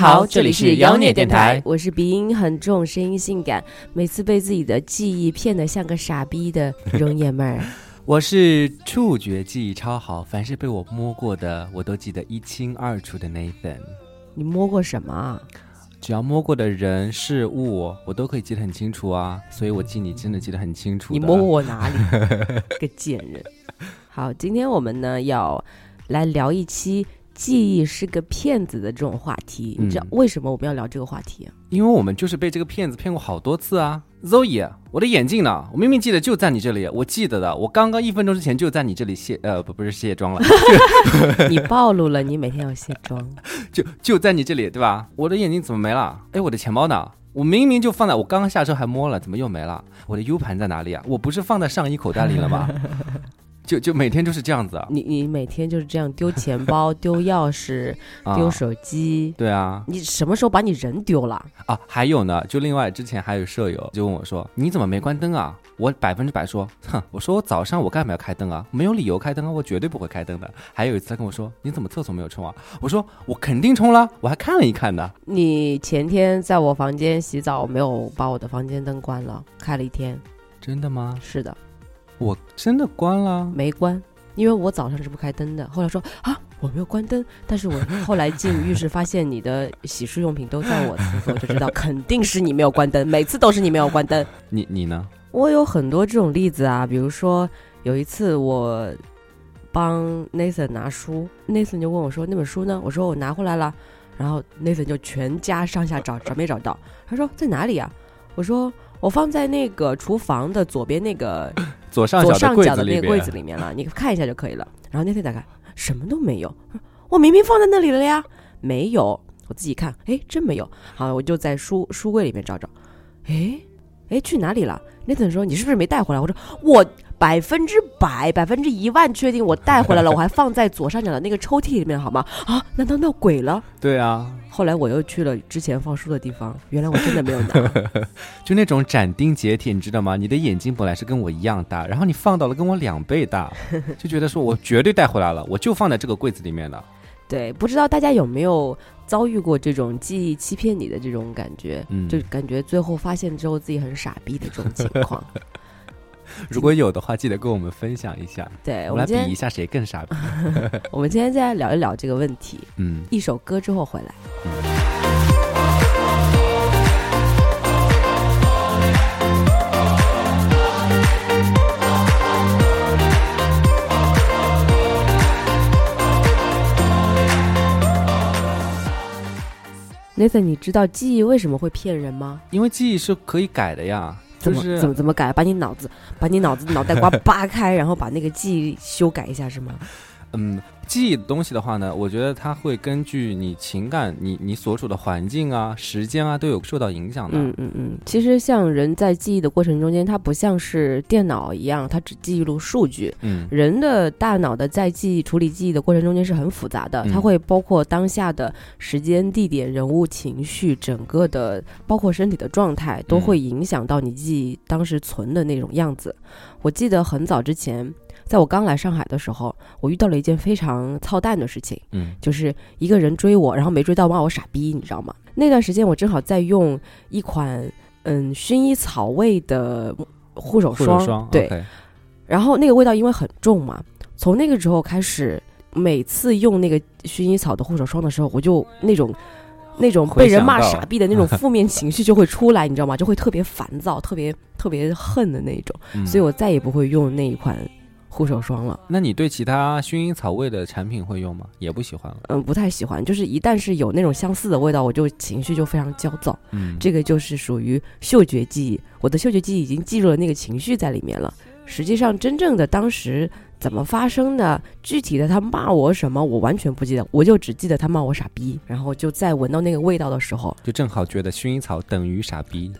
好，这里是妖孽电台，我是鼻音很重、声音性感、每次被自己的记忆骗得像个傻逼的容爷们儿。我是触觉记忆超好，凡是被我摸过的，我都记得一清二楚的 Nathan。你摸过什么？只要摸过的人事物，我都可以记得很清楚啊，所以我记你真的记得很清楚。你摸我哪里？个贱人！好，今天我们呢要来聊一期记忆是个骗子的这种话题。你知道为什么我们要聊这个话题？因为我们就是被这个骗子骗过好多次啊。Zoe，我的眼镜呢？我明明记得就在你这里，我记得的。我刚刚一分钟之前就在你这里卸，呃，不，不是卸妆了。你暴露了，你每天要卸妆。就就在你这里，对吧？我的眼镜怎么没了？哎，我的钱包呢？我明明就放在我刚刚下车还摸了，怎么又没了？我的 U 盘在哪里啊？我不是放在上衣口袋里了吗？就就每天就是这样子啊！你你每天就是这样丢钱包、丢钥匙、丢手机。对啊，你什么时候把你人丢了啊？还有呢，就另外之前还有舍友就问我说：“你怎么没关灯啊？”我百分之百说：“哼，我说我早上我干嘛要开灯啊？没有理由开灯啊，我绝对不会开灯的。”还有一次他跟我说：“你怎么厕所没有冲啊？”我说：“我肯定冲了，我还看了一看呢。”你前天在我房间洗澡，没有把我的房间灯关了，开了一天。真的吗？是的。我真的关了，没关，因为我早上是不开灯的。后来说啊，我没有关灯，但是我后来进浴室发现你的洗漱用品都在我厕所，就知道肯定是你没有关灯，每次都是你没有关灯。你你呢？我有很多这种例子啊，比如说有一次我帮 Nathan 拿书，Nathan 就问我说那本书呢？我说我拿回来了，然后 Nathan 就全家上下找找没找到，他说在哪里啊？我说。我放在那个厨房的左边那个左 上左上角的那个柜子里面了，你看一下就可以了。然后那天打开，什么都没有。我明明放在那里了呀，没有。我自己看，哎，真没有。好，我就在书书柜里面找找。哎，哎，去哪里了？那天说你是不是没带回来？我说我。百分之百、百分之一万确定我带回来了，我还放在左上角的那个抽屉里面，好吗？啊，难道闹鬼了？对啊。后来我又去了之前放书的地方，原来我真的没有拿。就那种斩钉截铁，你知道吗？你的眼睛本来是跟我一样大，然后你放到了跟我两倍大，就觉得说我绝对带回来了，我就放在这个柜子里面的。对，不知道大家有没有遭遇过这种记忆欺骗你的这种感觉？嗯，就感觉最后发现之后自己很傻逼的这种情况。如果有的话，记得跟我们分享一下。对，我们来比一下谁更傻逼。我们今天再聊一聊这个问题。嗯，一首歌之后回来。Nathan，你知道记忆为什么会骗人吗？因为记忆是可以改的呀。怎么怎么怎么改？把你脑子，把你脑子脑袋瓜 扒开，然后把那个记忆修改一下，是吗？嗯。记忆的东西的话呢，我觉得它会根据你情感、你你所处的环境啊、时间啊，都有受到影响的。嗯嗯嗯。其实像人在记忆的过程中间，它不像是电脑一样，它只记录数据。嗯。人的大脑的在记忆处理记忆的过程中间是很复杂的，它会包括当下的时间、地点、人物、情绪，整个的包括身体的状态，都会影响到你记忆当时存的那种样子。我记得很早之前。在我刚来上海的时候，我遇到了一件非常操蛋的事情，嗯，就是一个人追我，然后没追到，骂我傻逼，你知道吗？那段时间我正好在用一款嗯薰衣草味的护手霜，对，然后那个味道因为很重嘛，从那个时候开始，每次用那个薰衣草的护手霜的时候，我就那种那种被人骂傻逼的那种 负面情绪就会出来，你知道吗？就会特别烦躁，特别特别恨的那种，所以我再也不会用那一款。护手霜了，那你对其他薰衣草味的产品会用吗？也不喜欢了。嗯，不太喜欢，就是一旦是有那种相似的味道，我就情绪就非常焦躁。嗯，这个就是属于嗅觉记忆，我的嗅觉记忆已经记住了那个情绪在里面了。实际上，真正的当时。怎么发生的？具体的他骂我什么，我完全不记得，我就只记得他骂我傻逼。然后就在闻到那个味道的时候，就正好觉得薰衣草等于傻逼，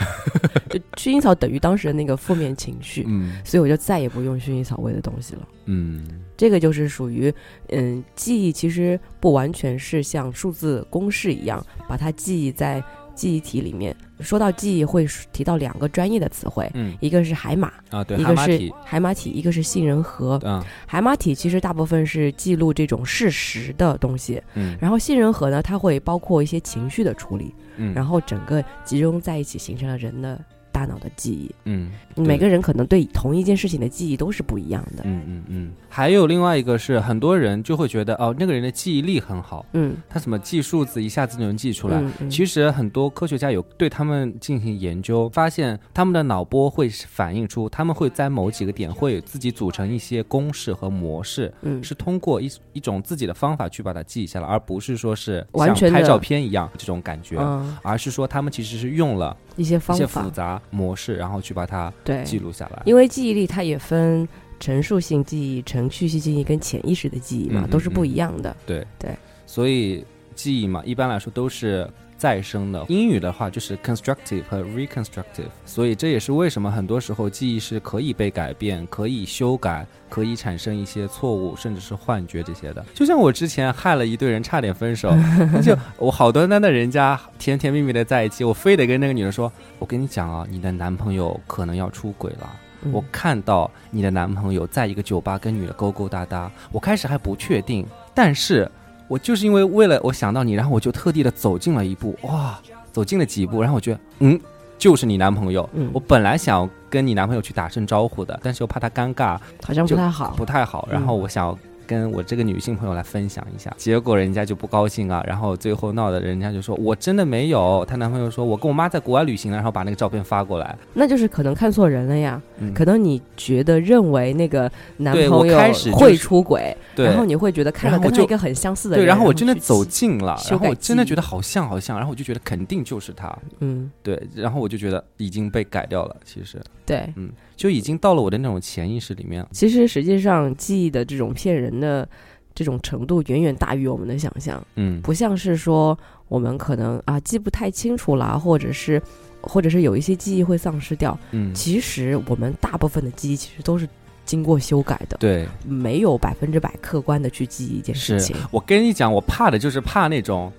就薰衣草等于当时的那个负面情绪。嗯，所以我就再也不用薰衣草味的东西了。嗯，这个就是属于，嗯，记忆其实不完全是像数字公式一样把它记忆在记忆体里面，说到记忆会提到两个专业的词汇，嗯。一个是海马，啊，对，一个是海马体，海马体，一个是杏仁核。嗯。海马体其实大部分是记录这种事实的东西，嗯。然后杏仁核呢，它会包括一些情绪的处理，嗯，然后整个集中在一起，形成了人的大脑的记忆。嗯每个人可能对同一件事情的记忆都是不一样的。嗯嗯嗯，还有另外一个是，很多人就会觉得哦，那个人的记忆力很好，嗯，他怎么记数字一下子就能记出来。嗯嗯。其实很多科学家有对他们进行研究，发现他们的脑波会反映出，他们会在某几个点会自己组成一些公式和模式，嗯。是通过一一种自己的方法去把它记下来，而不是说是完全拍照片一样这种感觉，嗯。而是说他们其实是用了一些一些方法。复杂模式，然后去把它对，记录下来。因为记忆力它也分陈述性记忆、程序性记忆跟潜意识的记忆嘛，嗯嗯都是不一样的。对。对，所以记忆嘛，一般来说都是再生的。英语的话就是 constructive 和 reconstructive，所以这也是为什么很多时候记忆是可以被改变、可以修改、可以产生一些错误，甚至是幻觉这些的。就像我之前害了一对人，差点分手，就我好端端的人家甜甜蜜蜜的在一起，我非得跟那个女人说：“我跟你讲啊，你的男朋友可能要出轨了。”嗯我看到你的男朋友在一个酒吧跟女的勾勾搭搭，我开始还不确定，但是我就是因为为了我想到你，然后我就特地的走近了一步，哇，走近了几步，然后我觉得，嗯，就是你男朋友。嗯我本来想跟你男朋友去打声招呼的，但是又怕他尴尬，好像不就太好。不太好，然后我想。跟我这个女性朋友来分享一下，结果人家就不高兴啊，然后最后闹的人家就说我真的没有，她男朋友说我跟我妈在国外旅行了，然后把那个照片发过来，那就是可能看错人了呀。嗯，可能你觉得认为那个男朋友开始会出轨，对，然后你会觉得看我就跟他一个很相似的对，然后我真的走，近了，然后我真的觉得好像好像，然后我就觉得肯定就是他，嗯，对，然后我就觉得已经被改掉了，其实。对。嗯就已经到了我的那种潜意识里面。其实实际上记忆的这种骗人的这种程度远远大于我们的想象，嗯不像是说我们可能啊记不太清楚啦，或者是或者是有一些记忆会丧失掉。嗯，其实我们大部分的记忆其实都是经过修改的，对，没有百分之百客观的去记忆一件事情。我跟你讲，我怕的就是怕那种。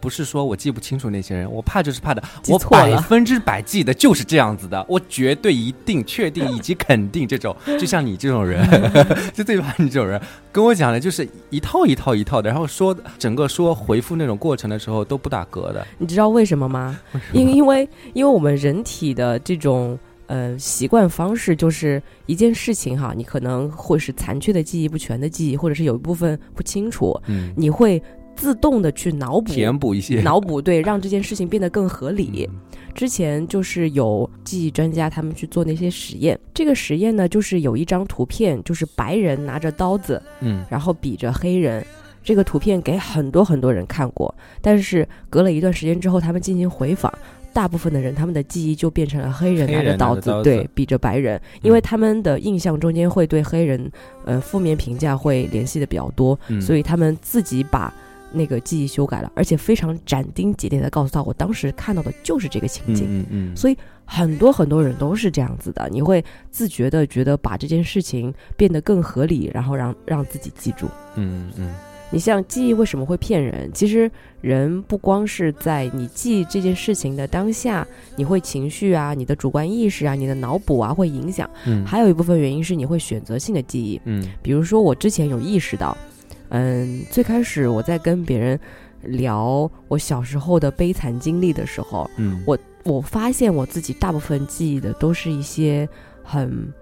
不是说我记不清楚那些人，我怕就是怕的，我百分之百记得就是这样子的，我绝对一定确定以及肯定这种，就像你这种人，就最怕你这种人，跟我讲的就是一套一套一套的，然后说整个说回复那种过程的时候都不打嗝的，你知道为什么吗？因因为因为我们人体的这种呃习惯方式，就是一件事情哈，你可能会是残缺的记忆、不全的记忆，或者是有一部分不清楚，嗯，你会自动的去脑补。填补一些脑补对，让这件事情变得更合理。嗯之前就是有记忆专家他们去做那些实验，这个实验呢，就是有一张图片，就是白人拿着刀子，嗯然后比着黑人。这个图片给很多很多人看过，但是隔了一段时间之后，他们进行回访，大部分的人他们的记忆就变成了黑人拿着刀子，对，比着白人，因为他们的印象中间会对黑人，呃，负面评价会联系的比较多，嗯所以他们自己把那个记忆修改了，而且非常斩钉截铁的告诉他，我当时看到的就是这个情嗯景。嗯嗯，所以很多很多人都是这样子的，你会自觉的觉得把这件事情变得更合理，然后让让自己记住。嗯嗯你像记忆为什么会骗人？其实人不光是在你记这件事情的当下，你会情绪啊、你的主观意识啊、你的脑补啊会影响，嗯，还有一部分原因是你会选择性的记忆。嗯比如说，我之前有意识到，嗯，最开始我在跟别人聊我小时候的悲惨经历的时候，嗯。我我发现我自己大部分记忆的都是一些很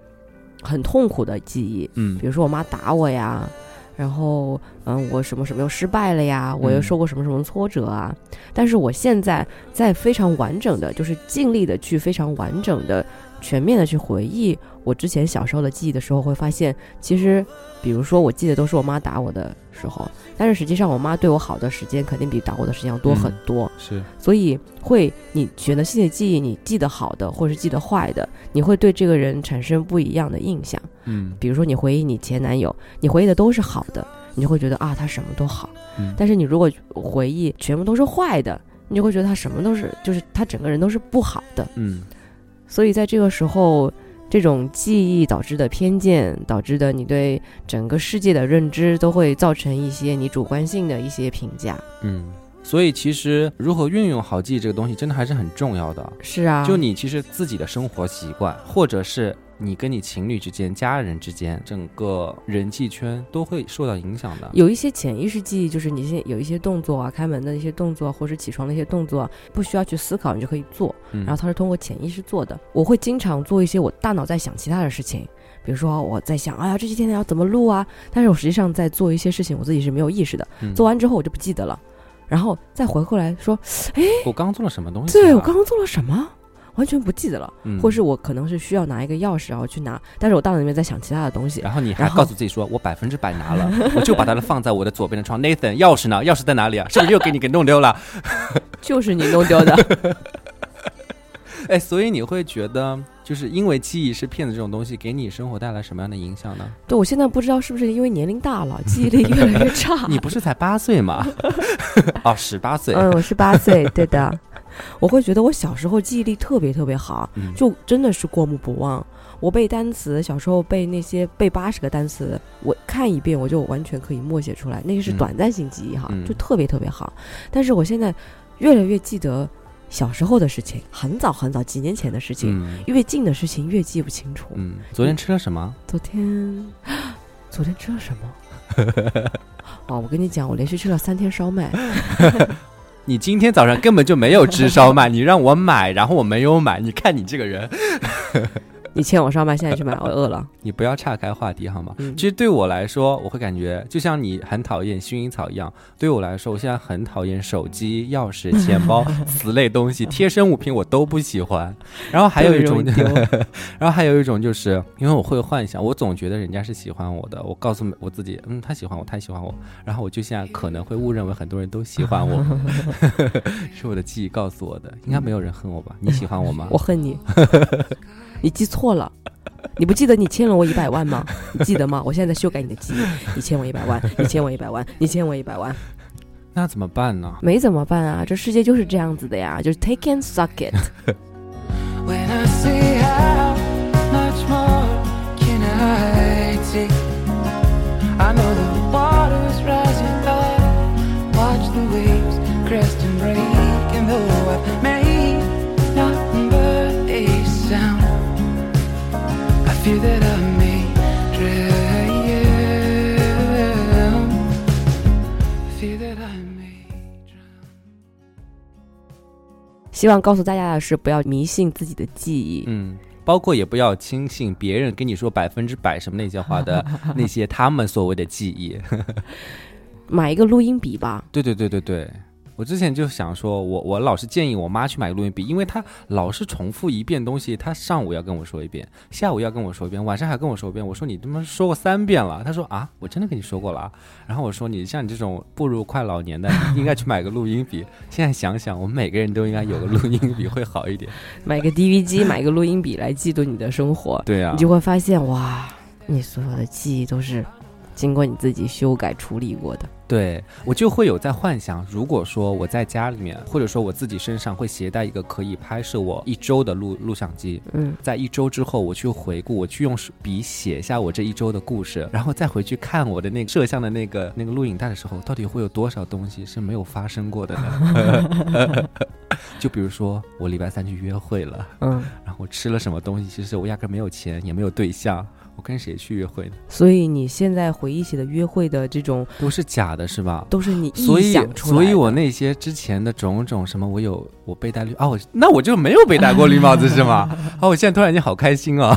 很痛苦的记忆，嗯。比如说我妈打我呀，然后嗯，我什么什么又失败了呀，我又嗯。受过什么什么挫折啊。但是我现在在非常完整的，就是尽力的去非常完整的、全面的去回忆我之前小时候的记忆的时候，会发现其实，比如说我记得都是我妈打我的时候，但是实际上我妈对我好的时间肯定比打我的时间要多很嗯多。是所以会你选择性的记忆，你记得好的或者是记得坏的，你会对这个人产生不一样的印象。嗯比如说你回忆你前男友，你回忆的都是好的，你就会觉得啊他什么都好。嗯但是你如果回忆全部都是坏的，你就会觉得他什么都是，就是他整个人都是不好的。嗯所以在这个时候，这种记忆导致的偏见，导致的你对整个世界的认知，都会造成一些你主观性的一些评价。嗯，所以其实如何运用好记忆这个东西，真的还是很重要的。是啊，就你其实自己的生活习惯，或者是。你跟你情侣之间、家人之间，整个人际圈都会受到影响的。有一些潜意识记忆，就是你现有一些动作啊，开门的一些动作，或者起床的一些动作，不需要去思考，你就可以做。然后它是通过潜意识做的。我会经常做一些我大脑在想其他的事情，比如说我在想，哎呀，这几天要怎么录啊？但是我实际上在做一些事情，我自己是没有意识的。做完之后我就不记得了，然后再回过来说，哎，我刚刚做了什么东西？对我刚刚做了什么？完全不记得了，或是我可能是需要拿一个钥匙，然后去拿，但是我大脑里面在想其他的东西。然后你还告诉自己说，我百分之百拿了，我就把它放在我的左边的窗。Nathan，钥匙呢？钥匙在哪里啊？是不是又给你给弄丢了？就是你弄丢的。哎，所以你会觉得，就是因为记忆是骗子这种东西，给你生活带来什么样的影响呢？对我现在不知道是不是因为年龄大了，记忆力越来越差。你不是才八岁吗？哦，十八岁。嗯，我是八岁，对的。我会觉得我小时候记忆力特别特别好，就真的是过目不忘。我背单词，小时候背那些背八十个单词，我看一遍我就完全可以默写出来。那个是短暂性记忆哈，就特别特别好。但是我现在越来越记得小时候的事情，很早很早几年前的事情，越近的事情越记不清楚。嗯，昨天吃了什么？昨天，昨天吃了什么？哦，我跟你讲，我连续吃了三天烧麦。你今天早上根本就没有吃烧麦，你让我买，然后我没有买。你看你这个人。你欠我上班，现在去买，我饿了。你不要岔开话题好吗？其实对我来说，我会感觉就像你很讨厌薰衣草一样。对我来说，我现在很讨厌手机、钥匙、钱包此类东西，贴身物品我都不喜欢。然后还有一种，然后还有一种就是，因为我会幻想，我总觉得人家是喜欢我的。我告诉我自己，嗯，他喜欢我，他喜欢我。然后我就现在可能会误认为很多人都喜欢我，是我的记忆告诉我的。应该没有人恨我吧？你喜欢我吗？我恨你。你记错了，你不记得你欠了我一百万吗？你记得吗？我现在在修改你的记忆。你欠 我一百万，你欠我一百万，你欠我一百万，那怎么办呢？没怎么办啊，这世界就是这样子的呀，就是 take and suck it。希望告诉大家的是，不要迷信自己的记忆，嗯，包括也不要轻信别人跟你说百分之百什么那些话的 那些他们所谓的记忆。买一个录音笔吧。对对对对对。我之前就想说，我我老是建议我妈去买个录音笔，因为她老是重复一遍东西，她上午要跟我说一遍，下午要跟我说一遍，晚上还跟我说一遍。我说你他妈说过三遍了，她说啊，我真的跟你说过了。然后我说你像你这种步入快老年的，应该去买个录音笔。现在想想，我们每个人都应该有个录音笔会好一点。买个 DV 机，买个录音笔来记录你的生活。对啊，你就会发现哇，你所有的记忆都是经过你自己修改处理过的。对我就会有在幻想，如果说我在家里面，或者说我自己身上会携带一个可以拍摄我一周的录录像机，嗯，在一周之后我去回顾，我去用笔写下我这一周的故事，然后再回去看我的那个摄像的那个那个录影带的时候，到底会有多少东西是没有发生过的呢？就比如说我礼拜三去约会了，嗯，然后我吃了什么东西，其实我压根没有钱，也没有对象。我跟谁去约会呢？所以你现在回忆起的约会的这种都是假的，是吧？都是你臆想出来的。所以，我那些之前的种种什么，我有我被戴绿啊，我那我就没有被戴过绿帽子，是吗？啊，我现在突然间好开心啊！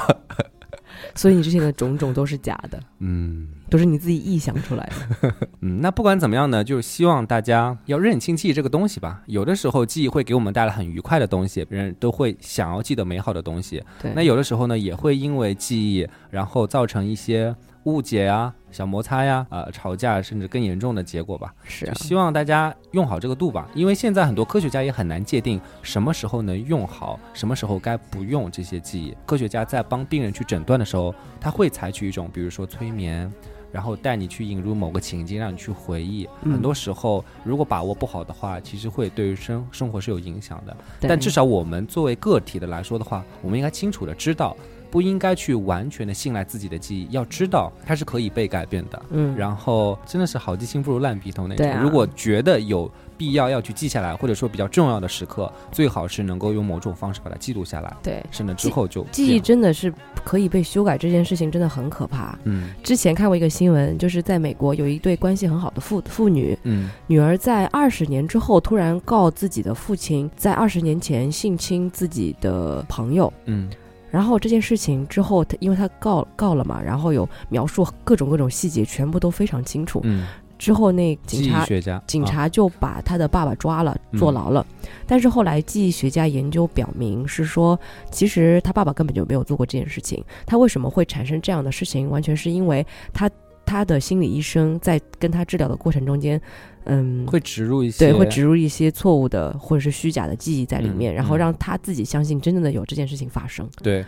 所以你之前的种种都是假的，嗯。都是你自己臆想出来的。嗯，那不管怎么样呢，就是希望大家要认清记忆这个东西吧。有的时候记忆会给我们带来很愉快的东西，别人都会想要记得美好的东西。对。那有的时候呢，也会因为记忆，然后造成一些误解啊、小摩擦呀、呃吵架，甚至更严重的结果吧。是。就希望大家用好这个度吧，因为现在很多科学家也很难界定什么时候能用好，什么时候该不用这些记忆。科学家在帮病人去诊断的时候，他会采取一种，比如说催眠。然后带你去引入某个情境，让你去回忆。很多时候，如果把握不好的话，其实会对于生生活是有影响的。但至少我们作为个体的来说的话，我们应该清楚的知道不应该去完全的信赖自己的记忆，要知道它是可以被改变的。嗯，然后真的是好记性不如烂笔头那种。如果觉得有必要要去记下来，或者说比较重要的时刻，最好是能够用某种方式把它记录下来。对，省得之后就记忆真的是可以被修改，这件事情真的很可怕。嗯，之前看过一个新闻，就是在美国有一对关系很好的父父女，嗯，女儿在二十年之后突然告自己的父亲在二十年前性侵自己的朋友，嗯。然后这件事情之后，他因为他告告了嘛，然后有描述各种各种细节，全部都非常清楚。嗯，之后那警察警察就把他的爸爸抓了，坐牢了。但是后来记忆学家研究表明，是说其实他爸爸根本就没有做过这件事情。他为什么会产生这样的事情？完全是因为他他的心理医生在跟他治疗的过程中间。嗯，会植入一些对，会植入一些错误的或者是虚假的记忆在里面，然后让他自己相信真正的有这件事情发生。对，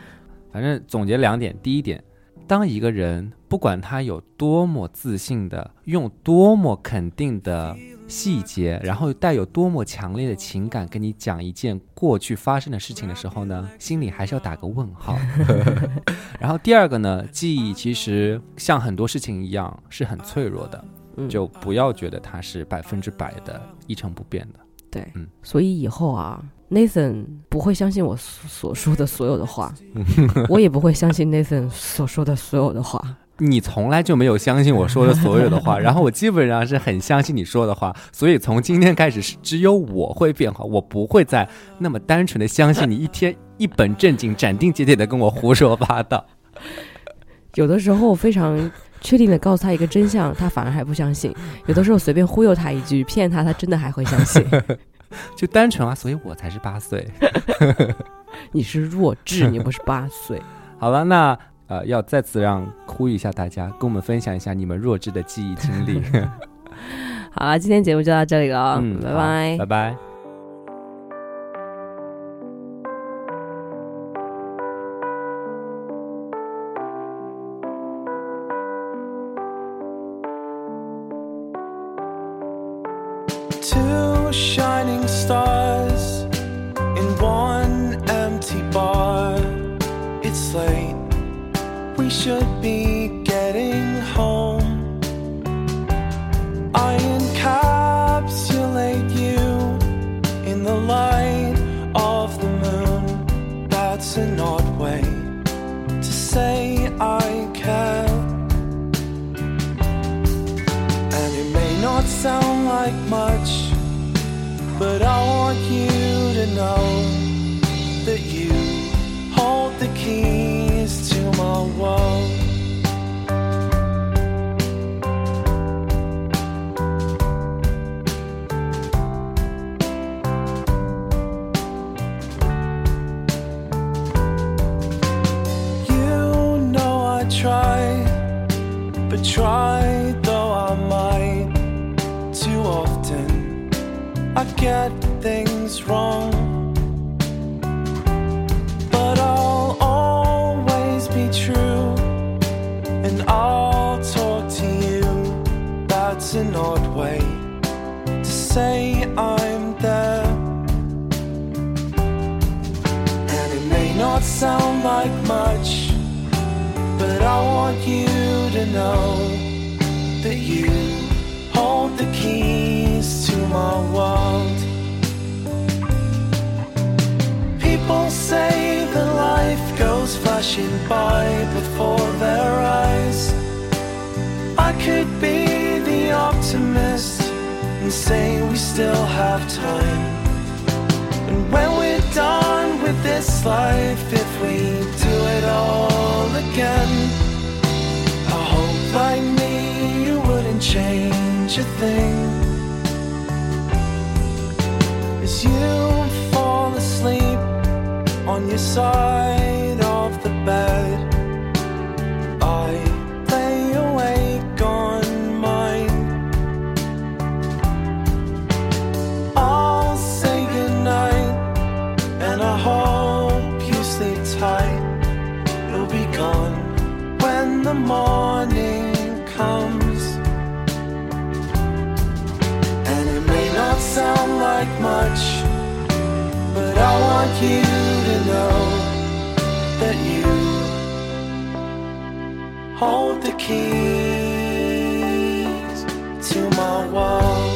反正总结两点：第一点，当一个人不管他有多么自信的，用多么肯定的细节，然后带有多么强烈的情感跟你讲一件过去发生的事情的时候呢，心里还是要打个问号。然后第二个呢，记忆其实像很多事情一样是很脆弱的。就不要觉得它是百分之百的一成不变的。对，嗯，所以以后啊，Nathan 不会相信我所说的所有的话，我也不会相信 Nathan 所说的所有的话。你从来就没有相信我说的所有的话，然后我基本上是很相信你说的话，所以从今天开始是只有我会变好，我不会再那么单纯的相信你一天一本正经、斩钉截铁的跟我胡说八道。有的时候非常。确定的告诉他一个真相，他反而还不相信。有的时候随便忽悠他一句，骗他，他真的还会相信。就单纯啊，所以我才是八岁。你是弱智，你不是八岁。好了，那呃，要再次让呼吁一下大家，跟我们分享一下你们弱智的记忆经历。好了，今天节目就到这里了，嗯，拜拜，拜拜。shining stars in one empty bar. It's late, we should be You. It's an odd way to say I'm there. And it may not sound like much, but I want you to know that you hold the keys to my world. People say that life goes flashing by before their eyes. I could be optimist and say we still have time. And when we're done with this life, if we do it all again, I hope like me you wouldn't change a thing. As you fall asleep on your side. much, but I want you to know that you hold the keys to my world.